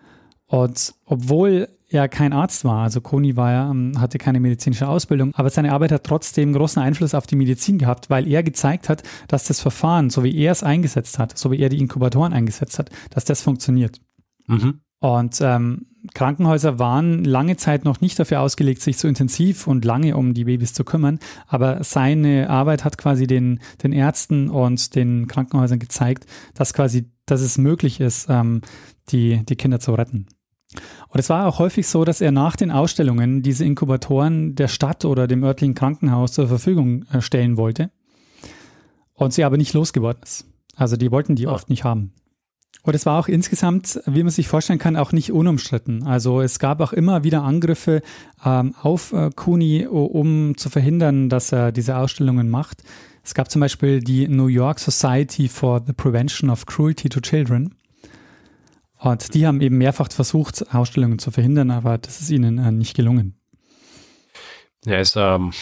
Und obwohl er kein Arzt war, also Koni war ja, ähm, hatte keine medizinische Ausbildung, aber seine Arbeit hat trotzdem großen Einfluss auf die Medizin gehabt, weil er gezeigt hat, dass das Verfahren, so wie er es eingesetzt hat, so wie er die Inkubatoren eingesetzt hat, dass das funktioniert. Mhm. Und ähm, Krankenhäuser waren lange Zeit noch nicht dafür ausgelegt, sich so intensiv und lange um die Babys zu kümmern. Aber seine Arbeit hat quasi den, den Ärzten und den Krankenhäusern gezeigt, dass quasi, dass es möglich ist, ähm, die, die Kinder zu retten. Und es war auch häufig so, dass er nach den Ausstellungen diese Inkubatoren der Stadt oder dem örtlichen Krankenhaus zur Verfügung äh, stellen wollte. und sie aber nicht losgeworden ist. Also die wollten die oh. oft nicht haben. Und es war auch insgesamt, wie man sich vorstellen kann, auch nicht unumstritten. Also es gab auch immer wieder Angriffe ähm, auf äh, Cooney, um zu verhindern, dass er diese Ausstellungen macht. Es gab zum Beispiel die New York Society for the Prevention of Cruelty to Children. Und die haben eben mehrfach versucht, Ausstellungen zu verhindern, aber das ist ihnen äh, nicht gelungen. Ja, ist ähm,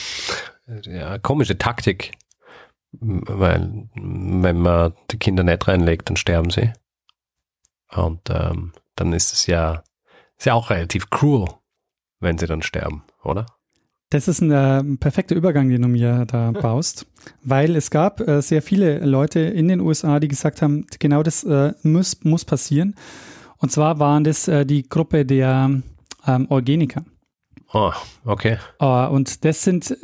ja, komische Taktik, weil wenn man die Kinder nicht reinlegt, dann sterben sie. Und ähm, dann ist es ja, ist ja auch relativ cruel, wenn sie dann sterben, oder? Das ist ein äh, perfekter Übergang, den du mir da <laughs> baust, weil es gab äh, sehr viele Leute in den USA, die gesagt haben, genau das äh, muss, muss passieren. Und zwar waren das äh, die Gruppe der ähm, Eugeniker. Oh, okay. Uh, und das sind,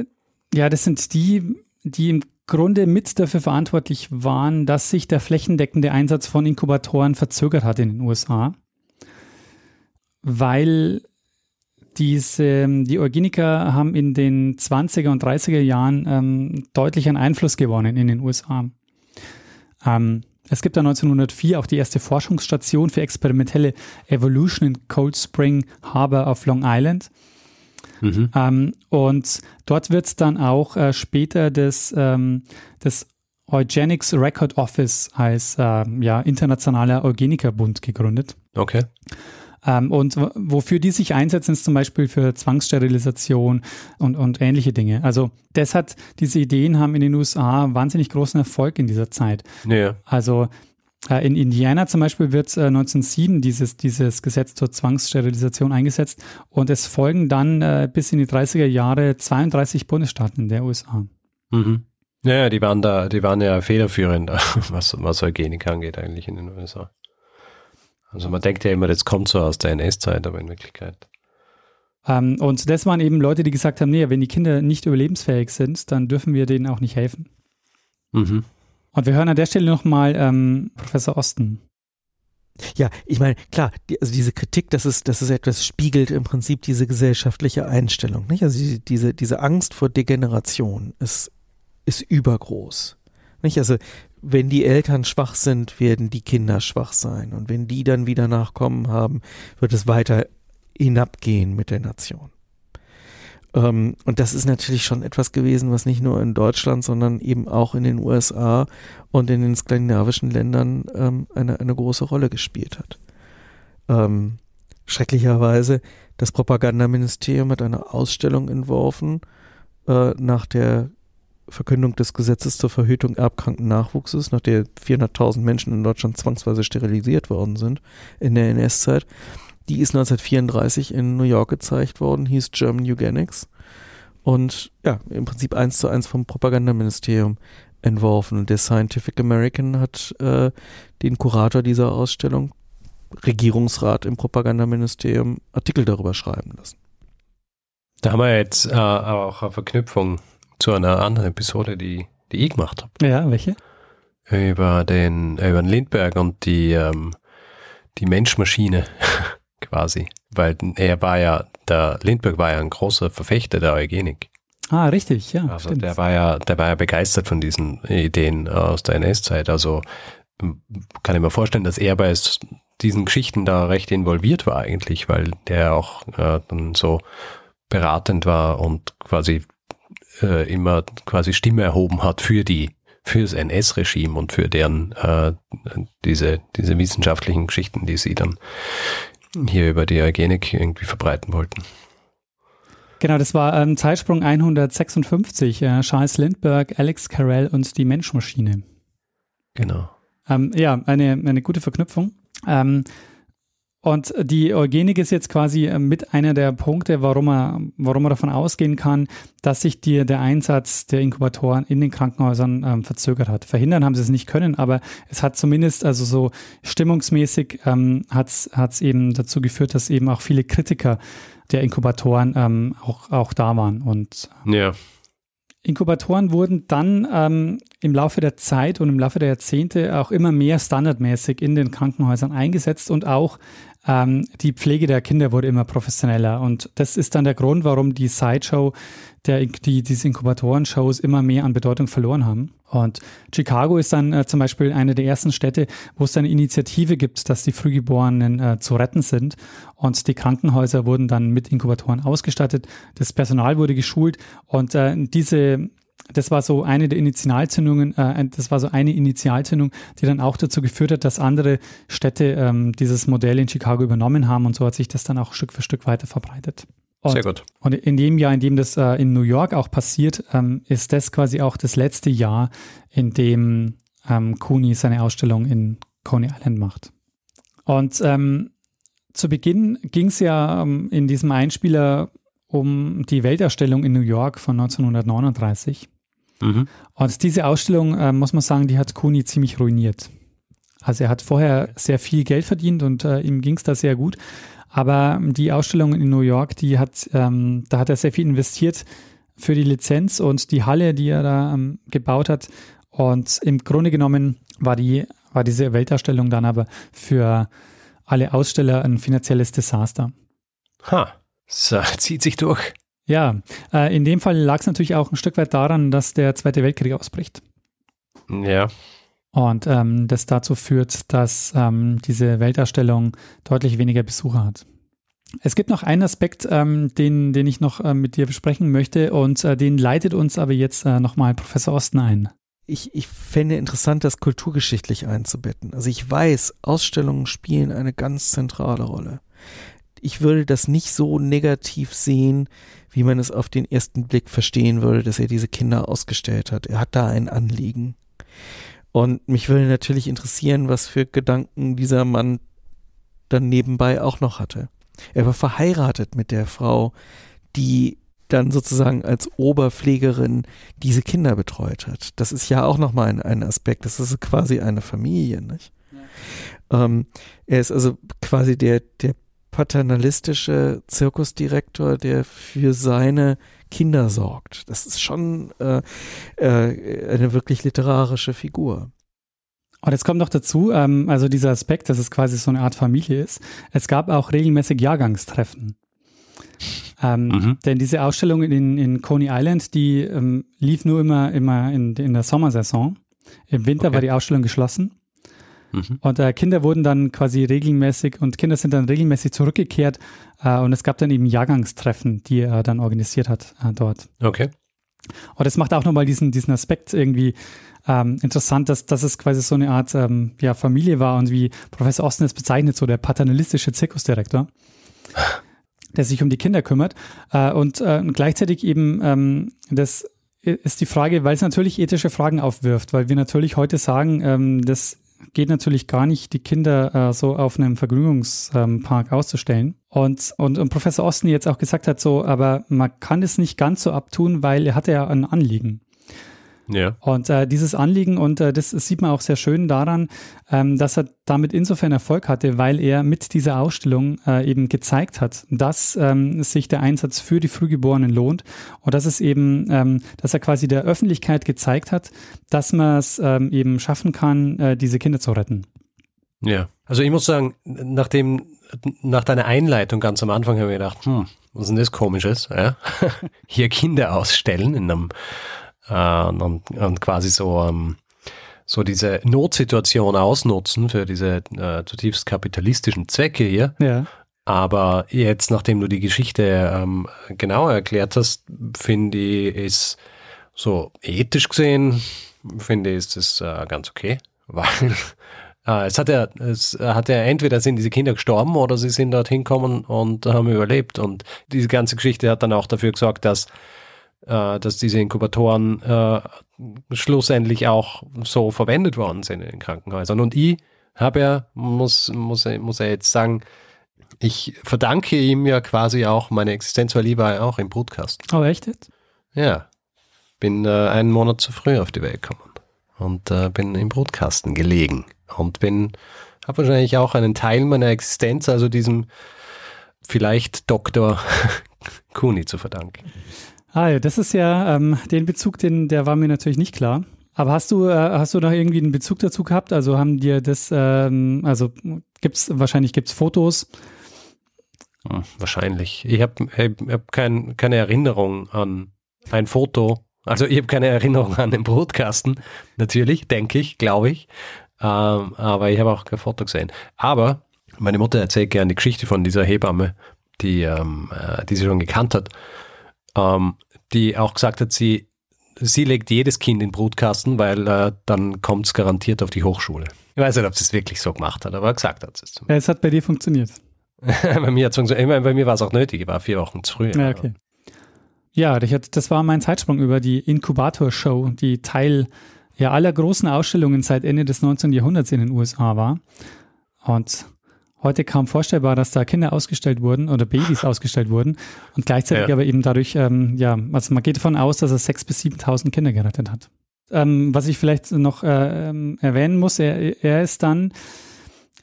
ja, das sind die, die im Grunde mit dafür verantwortlich waren, dass sich der flächendeckende Einsatz von Inkubatoren verzögert hat in den USA, weil diese, die Eugeniker haben in den 20er und 30er Jahren ähm, deutlich an Einfluss gewonnen in den USA. Ähm, es gibt da 1904 auch die erste Forschungsstation für experimentelle Evolution in Cold Spring Harbor auf Long Island. Mhm. Ähm, und dort wird es dann auch äh, später das, ähm, das Eugenics Record Office als äh, ja, internationaler Eugenikerbund gegründet. Okay. Ähm, und wofür die sich einsetzen, ist zum Beispiel für Zwangssterilisation und, und ähnliche Dinge. Also das hat, diese Ideen haben in den USA wahnsinnig großen Erfolg in dieser Zeit. Ja. Also äh, in Indiana zum Beispiel wird äh, 1907 dieses, dieses Gesetz zur Zwangssterilisation eingesetzt und es folgen dann äh, bis in die 30er Jahre 32 Bundesstaaten in der USA. Mhm. Ja, die waren da, die waren ja federführend, <laughs> was, was Eugenik angeht eigentlich in den USA. Also man denkt ja immer, das kommt so aus der NS-Zeit, aber in Wirklichkeit. Ähm, und das waren eben Leute, die gesagt haben, nee, wenn die Kinder nicht überlebensfähig sind, dann dürfen wir denen auch nicht helfen. Mhm. Und wir hören an der Stelle nochmal ähm, Professor Osten. Ja, ich meine, klar, die, also diese Kritik, das ist, das ist etwas spiegelt im Prinzip diese gesellschaftliche Einstellung. Nicht? Also die, diese, diese Angst vor Degeneration ist, ist übergroß. Nicht? Also wenn die Eltern schwach sind, werden die Kinder schwach sein. Und wenn die dann wieder Nachkommen haben, wird es weiter hinabgehen mit der Nation. Ähm, und das ist natürlich schon etwas gewesen, was nicht nur in Deutschland, sondern eben auch in den USA und in den skandinavischen Ländern ähm, eine, eine große Rolle gespielt hat. Ähm, schrecklicherweise, das Propagandaministerium hat eine Ausstellung entworfen äh, nach der Verkündung des Gesetzes zur Verhütung erbkranken Nachwuchses, nach der 400.000 Menschen in Deutschland zwangsweise sterilisiert worden sind in der NS-Zeit. Die ist 1934 in New York gezeigt worden, hieß German Eugenics. Und ja, im Prinzip eins zu eins vom Propagandaministerium entworfen. Der Scientific American hat äh, den Kurator dieser Ausstellung, Regierungsrat im Propagandaministerium, Artikel darüber schreiben lassen. Da haben wir jetzt äh, auch eine Verknüpfung zu einer anderen Episode, die, die ich gemacht habe. Ja, welche? Über den, über den Lindbergh und die, ähm, die Menschmaschine. <laughs> quasi. Weil er war ja, der Lindbergh war ja ein großer Verfechter der Eugenik. Ah, richtig, ja. Also stimmt. der war ja, der war ja begeistert von diesen Ideen aus der NS-Zeit. Also kann ich mir vorstellen, dass er bei diesen Geschichten da recht involviert war eigentlich, weil der auch äh, dann so beratend war und quasi äh, immer quasi Stimme erhoben hat für die für das NS-Regime und für deren äh, diese diese wissenschaftlichen Geschichten, die sie dann hier über die Eugenik irgendwie verbreiten wollten. Genau, das war ähm, Zeitsprung 156, äh, Charles Lindbergh, Alex Carell und die Menschmaschine. Genau. Ähm, ja, eine, eine gute Verknüpfung. Ähm, und die Eugenik ist jetzt quasi äh, mit einer der Punkte, warum man, warum man davon ausgehen kann, dass sich die, der Einsatz der Inkubatoren in den Krankenhäusern ähm, verzögert hat. Verhindern haben sie es nicht können, aber es hat zumindest, also so stimmungsmäßig, ähm, hat es eben dazu geführt, dass eben auch viele Kritiker der Inkubatoren ähm, auch, auch da waren. Und ja. Inkubatoren wurden dann ähm, im Laufe der Zeit und im Laufe der Jahrzehnte auch immer mehr standardmäßig in den Krankenhäusern eingesetzt und auch ähm, die Pflege der Kinder wurde immer professioneller. Und das ist dann der Grund, warum die Sideshow, der, die, diese Inkubatoren-Shows immer mehr an Bedeutung verloren haben. Und Chicago ist dann äh, zum Beispiel eine der ersten Städte, wo es eine Initiative gibt, dass die Frühgeborenen äh, zu retten sind. Und die Krankenhäuser wurden dann mit Inkubatoren ausgestattet. Das Personal wurde geschult und äh, diese das war so eine der Initialzündungen, äh, das war so eine Initialzündung, die dann auch dazu geführt hat, dass andere Städte ähm, dieses Modell in Chicago übernommen haben und so hat sich das dann auch Stück für Stück weiter verbreitet. Und, Sehr gut. Und in dem Jahr, in dem das äh, in New York auch passiert, ähm, ist das quasi auch das letzte Jahr, in dem ähm, Cooney seine Ausstellung in Coney Island macht. Und ähm, zu Beginn ging es ja ähm, in diesem Einspieler um die Weltausstellung in New York von 1939. Mhm. Und diese Ausstellung, äh, muss man sagen, die hat Kuni ziemlich ruiniert. Also er hat vorher sehr viel Geld verdient und äh, ihm ging es da sehr gut. Aber die Ausstellung in New York, die hat, ähm, da hat er sehr viel investiert für die Lizenz und die Halle, die er da ähm, gebaut hat. Und im Grunde genommen war die, war diese Weltausstellung dann aber für alle Aussteller ein finanzielles Desaster. Ha, so, <laughs> zieht sich durch. Ja, äh, in dem Fall lag es natürlich auch ein Stück weit daran, dass der Zweite Weltkrieg ausbricht. Ja. Und ähm, das dazu führt, dass ähm, diese Weltausstellung deutlich weniger Besucher hat. Es gibt noch einen Aspekt, ähm, den, den ich noch äh, mit dir besprechen möchte und äh, den leitet uns aber jetzt äh, nochmal Professor Osten ein. Ich, ich fände interessant, das kulturgeschichtlich einzubetten. Also ich weiß, Ausstellungen spielen eine ganz zentrale Rolle. Ich würde das nicht so negativ sehen, wie man es auf den ersten Blick verstehen würde, dass er diese Kinder ausgestellt hat. Er hat da ein Anliegen. Und mich würde natürlich interessieren, was für Gedanken dieser Mann dann nebenbei auch noch hatte. Er war verheiratet mit der Frau, die dann sozusagen als Oberpflegerin diese Kinder betreut hat. Das ist ja auch nochmal ein, ein Aspekt. Das ist quasi eine Familie, nicht? Ja. Ähm, er ist also quasi der, der paternalistische Zirkusdirektor, der für seine Kinder sorgt. Das ist schon äh, äh, eine wirklich literarische Figur. Und jetzt kommt noch dazu, ähm, also dieser Aspekt, dass es quasi so eine Art Familie ist. Es gab auch regelmäßig Jahrgangstreffen. Ähm, mhm. Denn diese Ausstellung in, in Coney Island, die ähm, lief nur immer, immer in, in der Sommersaison. Im Winter okay. war die Ausstellung geschlossen. Mhm. Und äh, Kinder wurden dann quasi regelmäßig und Kinder sind dann regelmäßig zurückgekehrt äh, und es gab dann eben Jahrgangstreffen, die er dann organisiert hat äh, dort. Okay. Und das macht auch nochmal diesen, diesen Aspekt irgendwie ähm, interessant, dass, dass es quasi so eine Art ähm, ja, Familie war und wie Professor Osten es bezeichnet, so der paternalistische Zirkusdirektor, der sich um die Kinder kümmert. Äh, und, äh, und gleichzeitig eben ähm, das ist die Frage, weil es natürlich ethische Fragen aufwirft, weil wir natürlich heute sagen, ähm, das geht natürlich gar nicht, die Kinder äh, so auf einem Vergnügungspark ähm, auszustellen. Und, und, und Professor Osten jetzt auch gesagt hat, so, aber man kann es nicht ganz so abtun, weil er hatte ja ein Anliegen. Ja. Und äh, dieses Anliegen, und äh, das, sieht man auch sehr schön daran, ähm, dass er damit insofern Erfolg hatte, weil er mit dieser Ausstellung äh, eben gezeigt hat, dass ähm, sich der Einsatz für die Frühgeborenen lohnt und dass es eben, ähm, dass er quasi der Öffentlichkeit gezeigt hat, dass man es ähm, eben schaffen kann, äh, diese Kinder zu retten. Ja, also ich muss sagen, nachdem, nach deiner Einleitung ganz am Anfang habe ich gedacht, hm, was ist denn das Komisches? Ja? <laughs> Hier Kinder ausstellen in einem und, und, quasi so, ähm, so diese Notsituation ausnutzen für diese äh, zutiefst kapitalistischen Zwecke hier. Ja. Aber jetzt, nachdem du die Geschichte ähm, genauer erklärt hast, finde ich, ist so ethisch gesehen, finde ich, ist das äh, ganz okay, <laughs> weil äh, es hat ja, es hat ja entweder sind diese Kinder gestorben oder sie sind dorthin gekommen und haben überlebt. Und diese ganze Geschichte hat dann auch dafür gesorgt, dass äh, dass diese Inkubatoren äh, schlussendlich auch so verwendet worden sind in den Krankenhäusern. Und ich habe ja, muss, muss, muss er jetzt sagen, ich verdanke ihm ja quasi auch meine Existenz, weil ich war auch im Brutkasten. Oh, echt jetzt? Ja. Bin äh, einen Monat zu früh auf die Welt gekommen und äh, bin im Brutkasten gelegen und bin, habe wahrscheinlich auch einen Teil meiner Existenz, also diesem vielleicht Doktor <laughs> Kuni zu verdanken. Ah das ist ja ähm, den Bezug, den, der war mir natürlich nicht klar. Aber hast du, äh, hast du da irgendwie einen Bezug dazu gehabt? Also haben dir das, ähm, also gibt's, wahrscheinlich gibt's Fotos. Hm, wahrscheinlich. Ich habe hab kein, keine Erinnerung an ein Foto. Also ich habe keine Erinnerung an den Brutkasten, natürlich, denke ich, glaube ich. Ähm, aber ich habe auch kein Foto gesehen. Aber meine Mutter erzählt gerne die Geschichte von dieser Hebamme, die, ähm, äh, die sie schon gekannt hat, ähm, die auch gesagt hat, sie, sie legt jedes Kind in den Brutkasten, weil äh, dann kommt es garantiert auf die Hochschule. Ich weiß nicht, ob sie es wirklich so gemacht hat, aber gesagt hat es. Ja, es hat bei dir funktioniert. <laughs> bei mir, bei mir war es auch nötig, ich war vier Wochen zu früh. Ja, okay. Ja, das war mein Zeitsprung über die Inkubator-Show, die Teil ja aller großen Ausstellungen seit Ende des 19. Jahrhunderts in den USA war. Und heute kaum vorstellbar, dass da Kinder ausgestellt wurden oder Babys <laughs> ausgestellt wurden und gleichzeitig ja. aber eben dadurch, ähm, ja, also man geht davon aus, dass er 6.000 bis 7.000 Kinder gerettet hat. Ähm, was ich vielleicht noch äh, ähm, erwähnen muss, er, er ist dann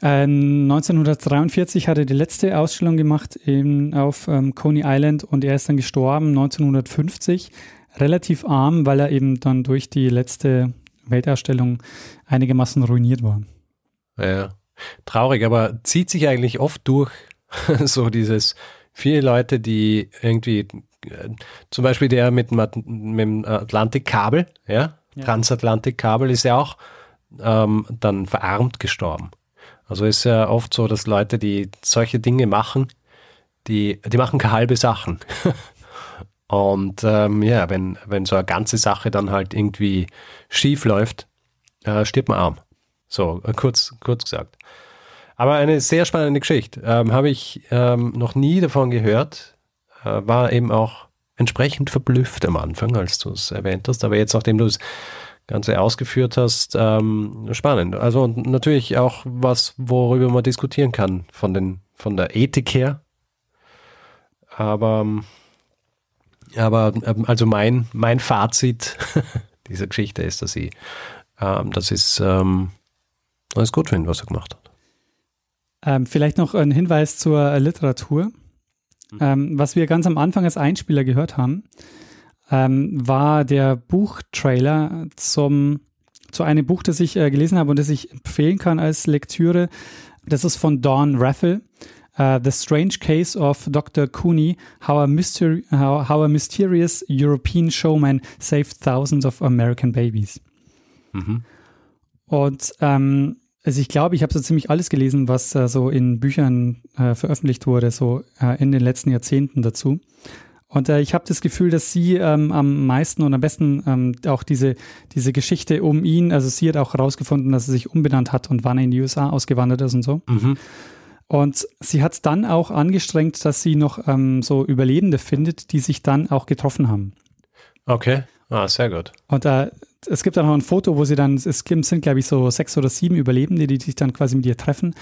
äh, 1943 hat er die letzte Ausstellung gemacht in, auf ähm, Coney Island und er ist dann gestorben 1950, relativ arm, weil er eben dann durch die letzte Weltausstellung einigermaßen ruiniert war. Ja. Traurig, aber zieht sich eigentlich oft durch, <laughs> so dieses viele Leute, die irgendwie, äh, zum Beispiel der mit, mit dem Atlantikkabel, ja, ja. Transatlantikkabel ist ja auch ähm, dann verarmt gestorben. Also ist ja oft so, dass Leute, die solche Dinge machen, die, die machen keine halbe Sachen. <laughs> Und ähm, ja, wenn, wenn so eine ganze Sache dann halt irgendwie schief läuft, äh, stirbt man arm. So, kurz, kurz gesagt. Aber eine sehr spannende Geschichte. Ähm, Habe ich ähm, noch nie davon gehört. Äh, war eben auch entsprechend verblüfft am Anfang, als du es erwähnt hast. Aber jetzt, nachdem du es Ganze ausgeführt hast, ähm, spannend. Also und natürlich auch was, worüber man diskutieren kann von, den, von der Ethik her. Aber, aber ähm, also mein, mein Fazit <laughs> dieser Geschichte ist, dass ich ähm, das ist ähm, alles gut finde, was er gemacht hat. Ähm, vielleicht noch ein Hinweis zur Literatur. Mhm. Ähm, was wir ganz am Anfang als Einspieler gehört haben, ähm, war der Buchtrailer zum, zu einem Buch, das ich äh, gelesen habe und das ich empfehlen kann als Lektüre. Das ist von Dawn Raffel. Uh, the Strange Case of Dr. Cooney, how a, mystery, how, how a Mysterious European Showman Saved Thousands of American Babies. Mhm. Und ähm, also ich glaube, ich habe so ziemlich alles gelesen, was äh, so in Büchern äh, veröffentlicht wurde, so äh, in den letzten Jahrzehnten dazu. Und äh, ich habe das Gefühl, dass sie ähm, am meisten und am besten ähm, auch diese, diese Geschichte um ihn, also sie hat auch herausgefunden, dass er sich umbenannt hat und wann er in die USA ausgewandert ist und so. Mhm. Und sie hat dann auch angestrengt, dass sie noch ähm, so Überlebende findet, die sich dann auch getroffen haben. Okay, ah, sehr gut. Und äh, es gibt auch noch ein Foto, wo sie dann, es sind glaube ich so sechs oder sieben Überlebende, die sich dann quasi mit ihr treffen.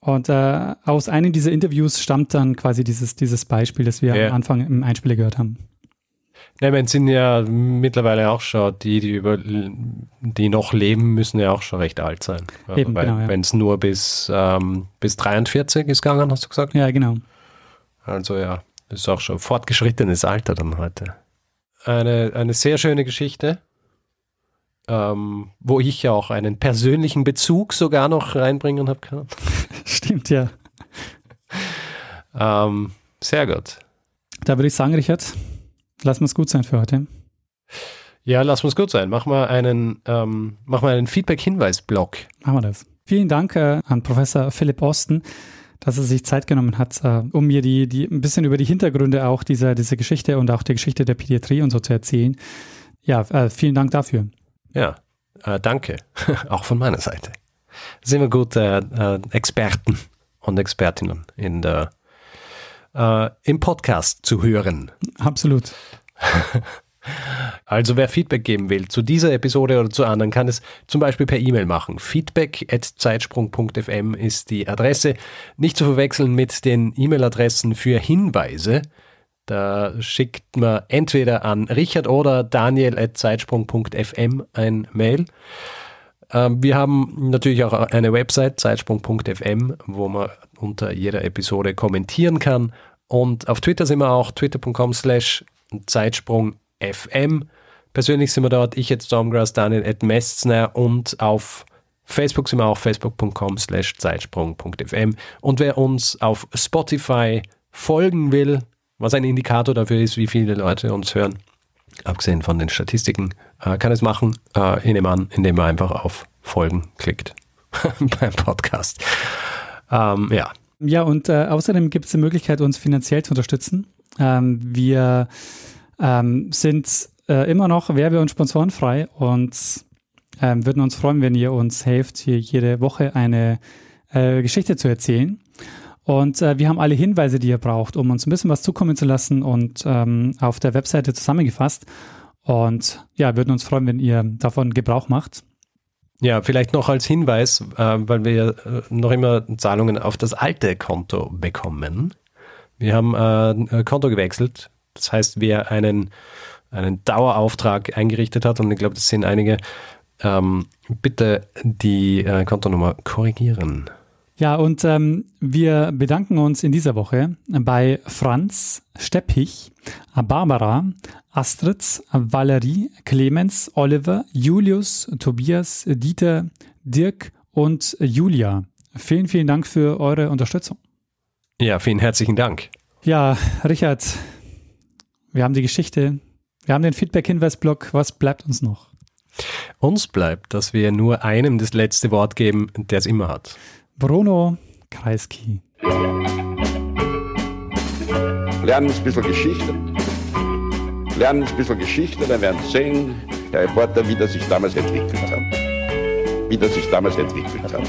Und äh, aus einem dieser Interviews stammt dann quasi dieses, dieses Beispiel, das wir ja. am Anfang im Einspieler gehört haben. Ne, es sind ja mittlerweile auch schon die, die über die noch leben, müssen ja auch schon recht alt sein. Eben, Weil, genau, ja. Wenn es nur bis, ähm, bis 43 ist gegangen, hast du gesagt? Ja, genau. Also ja, ist auch schon fortgeschrittenes Alter dann heute. Eine, eine sehr schöne Geschichte ähm, wo ich ja auch einen persönlichen Bezug sogar noch reinbringen habe können. <laughs> Stimmt, ja. ähm, sehr gut. Da würde ich sagen, Richard, lass es gut sein für heute. Ja, lass uns gut sein. Mach mal einen, ähm, mach mal einen Feedback-Hinweis-Blog. Machen wir das. Vielen Dank äh, an Professor Philipp Osten, dass er sich Zeit genommen hat, äh, um mir die, die ein bisschen über die Hintergründe auch dieser, dieser Geschichte und auch der Geschichte der Pädiatrie und so zu erzählen. Ja, äh, vielen Dank dafür. Ja, äh, danke. <laughs> Auch von meiner Seite. Sind wir gut äh, äh, Experten und Expertinnen in der, äh, im Podcast zu hören. Absolut. <laughs> Also wer Feedback geben will zu dieser Episode oder zu anderen, kann es zum Beispiel per E-Mail machen. Feedback@zeitsprung.fm ist die Adresse. Nicht zu verwechseln mit den E-Mail-Adressen für Hinweise. Da schickt man entweder an Richard oder daniel.zeitsprung.fm ein Mail. Ähm, wir haben natürlich auch eine Website, zeitsprung.fm, wo man unter jeder Episode kommentieren kann. Und auf Twitter sind wir auch twitter.com slash zeitsprungfm. Persönlich sind wir dort, ich jetzt Stormgrass, Daniel at Mestner und auf Facebook sind wir auch facebook.com slash zeitsprung.fm und wer uns auf Spotify folgen will, was ein Indikator dafür ist, wie viele Leute uns hören, abgesehen von den Statistiken, äh, kann es machen, äh, in dem an, indem man einfach auf Folgen klickt <laughs> beim Podcast. Ähm, ja. Ja, und äh, außerdem gibt es die Möglichkeit, uns finanziell zu unterstützen. Ähm, wir ähm, sind äh, immer noch werbe- und sponsorenfrei und ähm, würden uns freuen, wenn ihr uns helft, hier jede Woche eine äh, Geschichte zu erzählen. Und äh, wir haben alle Hinweise, die ihr braucht, um uns ein bisschen was zukommen zu lassen und ähm, auf der Webseite zusammengefasst. Und ja, würden uns freuen, wenn ihr davon Gebrauch macht. Ja, vielleicht noch als Hinweis, äh, weil wir äh, noch immer Zahlungen auf das alte Konto bekommen. Wir haben äh, ein Konto gewechselt. Das heißt, wer einen, einen Dauerauftrag eingerichtet hat, und ich glaube, das sind einige, ähm, bitte die äh, Kontonummer korrigieren. Ja, und ähm, wir bedanken uns in dieser Woche bei Franz, Steppich, Barbara, Astrid, Valerie, Clemens, Oliver, Julius, Tobias, Dieter, Dirk und Julia. Vielen, vielen Dank für eure Unterstützung. Ja, vielen herzlichen Dank. Ja, Richard, wir haben die Geschichte, wir haben den Feedback-Hinweis-Blog. Was bleibt uns noch? Uns bleibt, dass wir nur einem das letzte Wort geben, der es immer hat. Bruno Kreisky. Lernen ein bisschen Geschichte. Lernen ein bisschen Geschichte, dann werden Sie sehen, der Reporter, wie das sich damals entwickelt hat. Wie das sich damals entwickelt hat.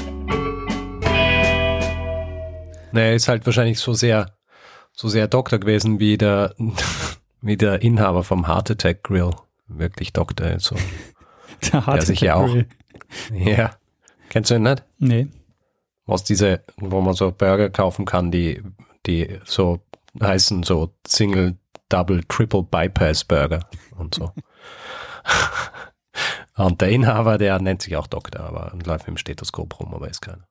Naja, ist halt wahrscheinlich so sehr, so sehr Doktor gewesen wie der, <laughs> wie der Inhaber vom Heart Attack Grill. Wirklich Doktor. So. <laughs> Der, der sich ja auch. Ja. Kennst du ihn nicht? Nee was diese, wo man so Burger kaufen kann, die, die so heißen so Single, Double, Triple Bypass Burger und so. <laughs> und der Inhaber, der nennt sich auch Doktor, aber läuft mit dem Stethoskop rum, aber ist keiner.